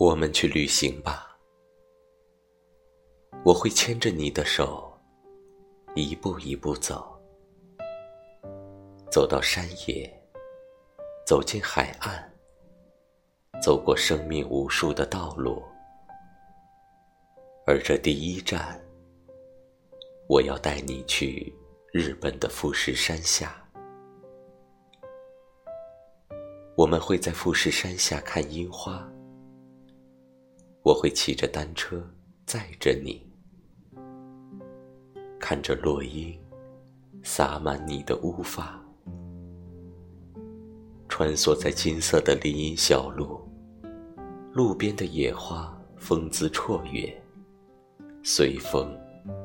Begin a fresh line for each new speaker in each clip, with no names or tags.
我们去旅行吧，我会牵着你的手，一步一步走，走到山野，走进海岸，走过生命无数的道路，而这第一站，我要带你去日本的富士山下。我们会在富士山下看樱花，我会骑着单车载着你，看着落英洒满你的乌发，穿梭在金色的林荫小路，路边的野花风姿绰约，随风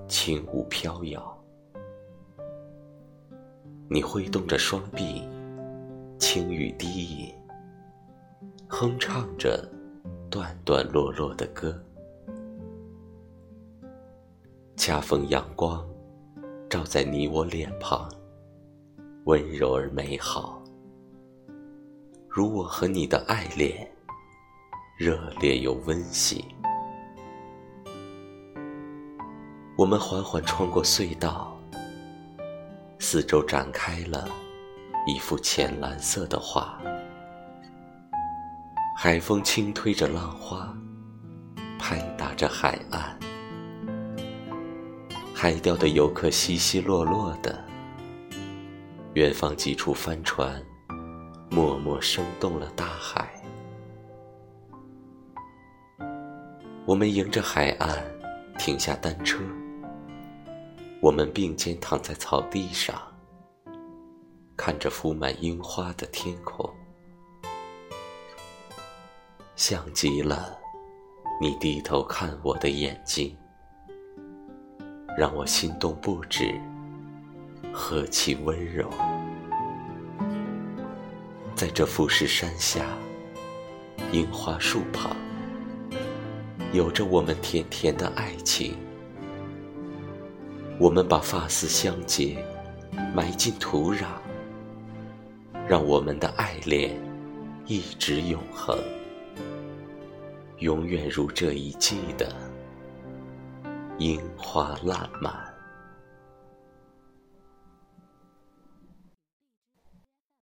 轻舞飘摇，你挥动着双臂。轻语低吟，哼唱着段段落落的歌。恰逢阳光照在你我脸庞，温柔而美好，如我和你的爱恋，热烈又温馨。我们缓缓穿过隧道，四周展开了。一幅浅蓝色的画，海风轻推着浪花，拍打着海岸，海钓的游客稀稀落落的，远方几处帆船，默默生动了大海。我们迎着海岸停下单车，我们并肩躺在草地上。看着铺满樱花的天空，像极了你低头看我的眼睛，让我心动不止，何其温柔。在这富士山下，樱花树旁，有着我们甜甜的爱情。我们把发丝相结，埋进土壤。让我们的爱恋一直永恒，永远如这一季的樱花烂漫。